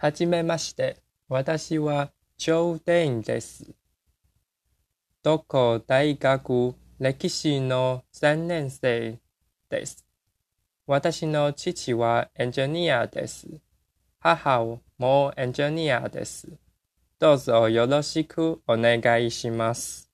はじめまして。私はジョー・デインです。どこ大学歴史の3年生です。私の父はエンジニアです。母もエンジニアです。どうぞよろしくお願いします。